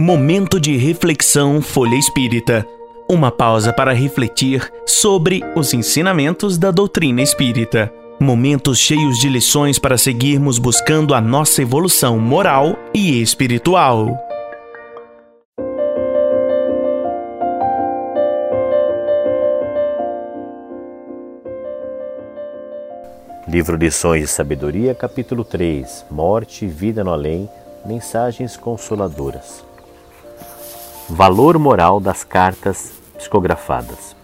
Momento de reflexão Folha Espírita. Uma pausa para refletir sobre os ensinamentos da doutrina espírita. Momentos cheios de lições para seguirmos buscando a nossa evolução moral e espiritual. Livro Lições de Sabedoria, capítulo 3 Morte e Vida no Além Mensagens Consoladoras. Valor moral das cartas psicografadas.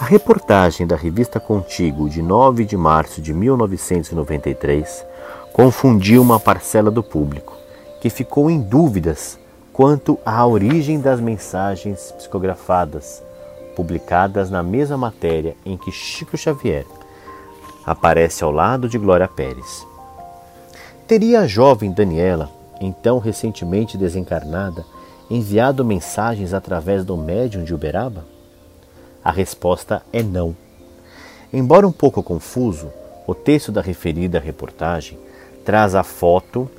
A reportagem da revista Contigo de 9 de março de 1993 confundiu uma parcela do público que ficou em dúvidas quanto à origem das mensagens psicografadas publicadas na mesma matéria em que Chico Xavier aparece ao lado de Glória Pérez. Teria a jovem Daniela, então recentemente desencarnada, enviado mensagens através do médium de Uberaba? A resposta é não. Embora um pouco confuso, o texto da referida reportagem traz a foto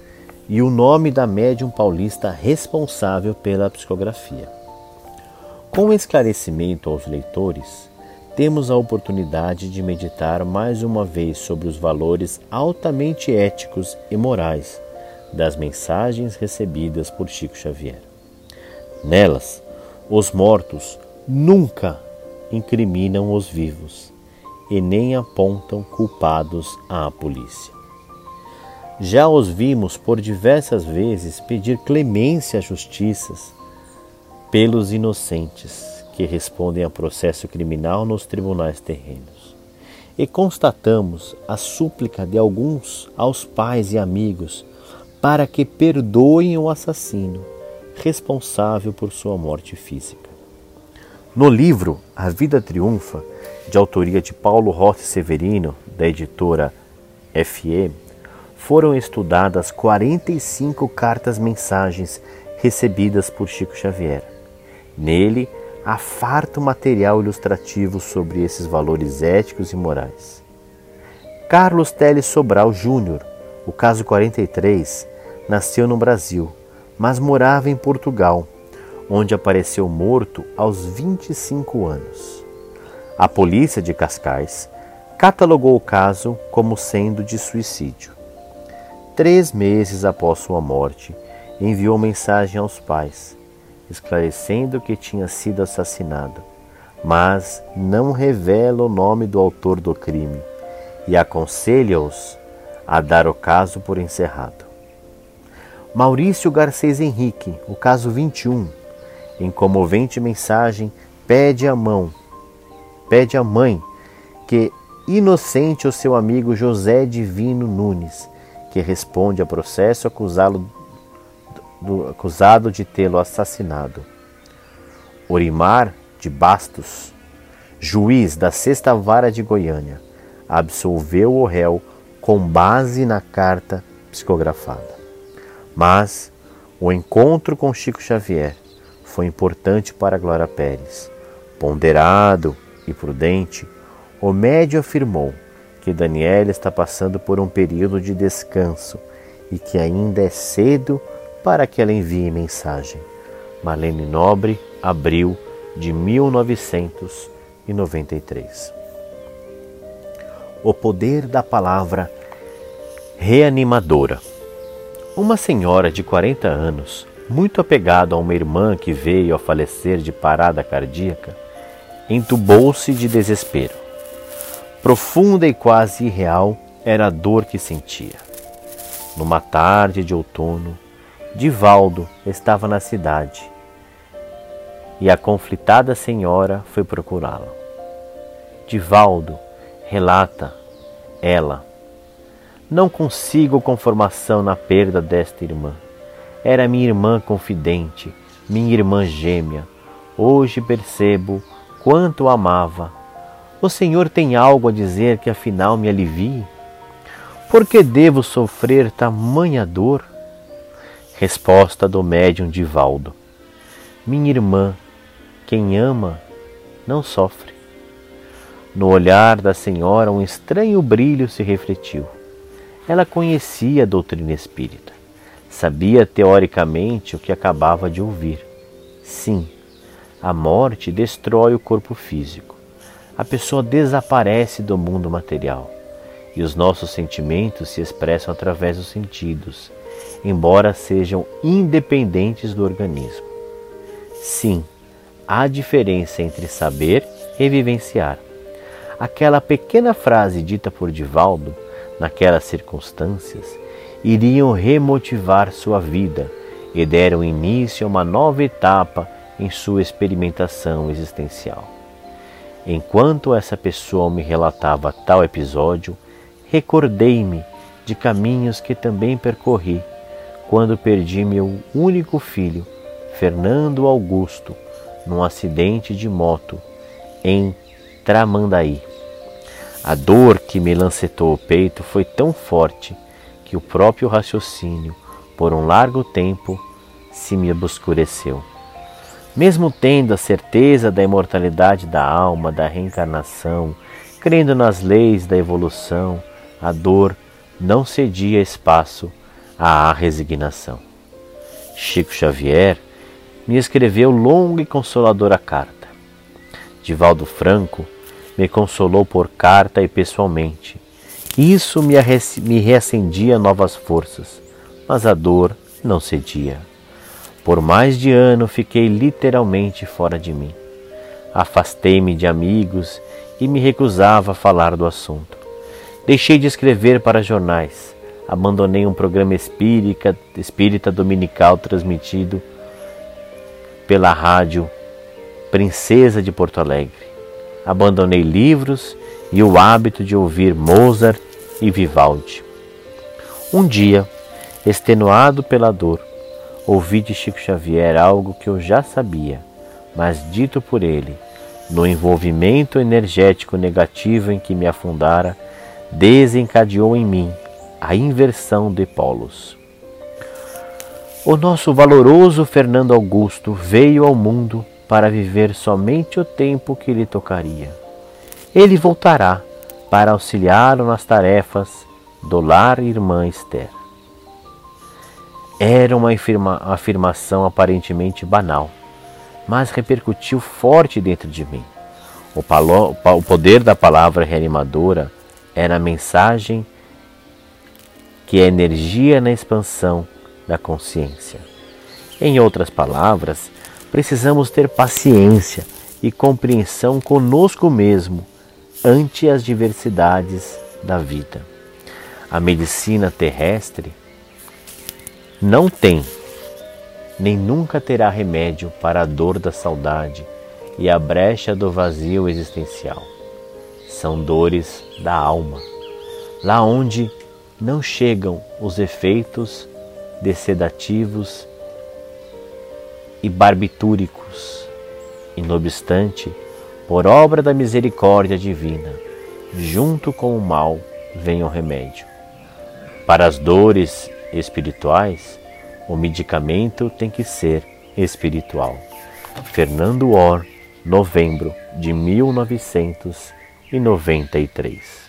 e o nome da médium paulista responsável pela psicografia. Com esclarecimento aos leitores, temos a oportunidade de meditar mais uma vez sobre os valores altamente éticos e morais das mensagens recebidas por Chico Xavier. Nelas, os mortos nunca incriminam os vivos e nem apontam culpados à polícia. Já os vimos por diversas vezes pedir clemência à justiça pelos inocentes que respondem a processo criminal nos tribunais terrenos. E constatamos a súplica de alguns aos pais e amigos para que perdoem o assassino responsável por sua morte física. No livro A Vida Triunfa, de autoria de Paulo Rossi Severino, da editora FE, foram estudadas 45 cartas-mensagens recebidas por Chico Xavier. Nele, há farto material ilustrativo sobre esses valores éticos e morais. Carlos Teles Sobral Júnior, o caso 43, nasceu no Brasil mas morava em Portugal, onde apareceu morto aos 25 anos. A polícia de Cascais catalogou o caso como sendo de suicídio. Três meses após sua morte, enviou mensagem aos pais, esclarecendo que tinha sido assassinado, mas não revela o nome do autor do crime e aconselha-os a dar o caso por encerrado. Maurício Garcês Henrique, o caso 21, em comovente mensagem, pede a mão, pede a mãe que inocente o seu amigo José Divino Nunes, que responde a processo acusado, do, acusado de tê-lo assassinado. Orimar de Bastos, juiz da Sexta Vara de Goiânia, absolveu o réu com base na carta psicografada. Mas o encontro com Chico Xavier foi importante para Glória Pérez. Ponderado e prudente, o médio afirmou que Daniela está passando por um período de descanso e que ainda é cedo para que ela envie mensagem. Marlene Nobre, abril de 1993. O poder da palavra reanimadora. Uma senhora de 40 anos, muito apegada a uma irmã que veio a falecer de parada cardíaca, entubou-se de desespero. Profunda e quase irreal era a dor que sentia. Numa tarde de outono, Divaldo estava na cidade e a conflitada senhora foi procurá-la. Divaldo relata ela não consigo conformação na perda desta irmã. Era minha irmã confidente, minha irmã gêmea. Hoje percebo quanto amava. O Senhor tem algo a dizer que afinal me alivie? Por que devo sofrer tamanha dor? Resposta do médium Divaldo. Minha irmã, quem ama, não sofre. No olhar da senhora um estranho brilho se refletiu. Ela conhecia a doutrina espírita. Sabia teoricamente o que acabava de ouvir. Sim, a morte destrói o corpo físico. A pessoa desaparece do mundo material e os nossos sentimentos se expressam através dos sentidos, embora sejam independentes do organismo. Sim, há diferença entre saber e vivenciar. Aquela pequena frase dita por Divaldo, naquelas circunstâncias, iriam remotivar sua vida e deram início a uma nova etapa em sua experimentação existencial. Enquanto essa pessoa me relatava tal episódio, recordei-me de caminhos que também percorri quando perdi meu único filho, Fernando Augusto, num acidente de moto em Tramandaí. A dor que me lancetou o peito foi tão forte que o próprio raciocínio, por um largo tempo, se me obscureceu. Mesmo tendo a certeza da imortalidade da alma, da reencarnação, crendo nas leis da evolução, a dor não cedia espaço à resignação. Chico Xavier me escreveu longa e consoladora carta. Divaldo Franco me consolou por carta e pessoalmente. Isso me, me reacendia novas forças, mas a dor não cedia. Por mais de ano fiquei literalmente fora de mim. Afastei-me de amigos e me recusava a falar do assunto. Deixei de escrever para jornais. Abandonei um programa espírita, espírita dominical transmitido pela rádio Princesa de Porto Alegre. Abandonei livros e o hábito de ouvir Mozart e Vivaldi. Um dia, extenuado pela dor, ouvi de Chico Xavier algo que eu já sabia, mas dito por ele, no envolvimento energético negativo em que me afundara, desencadeou em mim a inversão de polos. O nosso valoroso Fernando Augusto veio ao mundo para viver somente o tempo que lhe tocaria. Ele voltará para auxiliá-lo nas tarefas do lar irmã Esther. Era uma afirmação aparentemente banal, mas repercutiu forte dentro de mim. O, o poder da palavra reanimadora era a mensagem que é energia na expansão da consciência. Em outras palavras, precisamos ter paciência e compreensão conosco mesmo ante as diversidades da vida. A medicina terrestre não tem, nem nunca terá remédio para a dor da saudade e a brecha do vazio existencial. São dores da alma, lá onde não chegam os efeitos de sedativos e barbitúricos. E, não obstante, por obra da misericórdia divina, junto com o mal vem o remédio. Para as dores espirituais, o medicamento tem que ser espiritual. Fernando Or, novembro de 1993.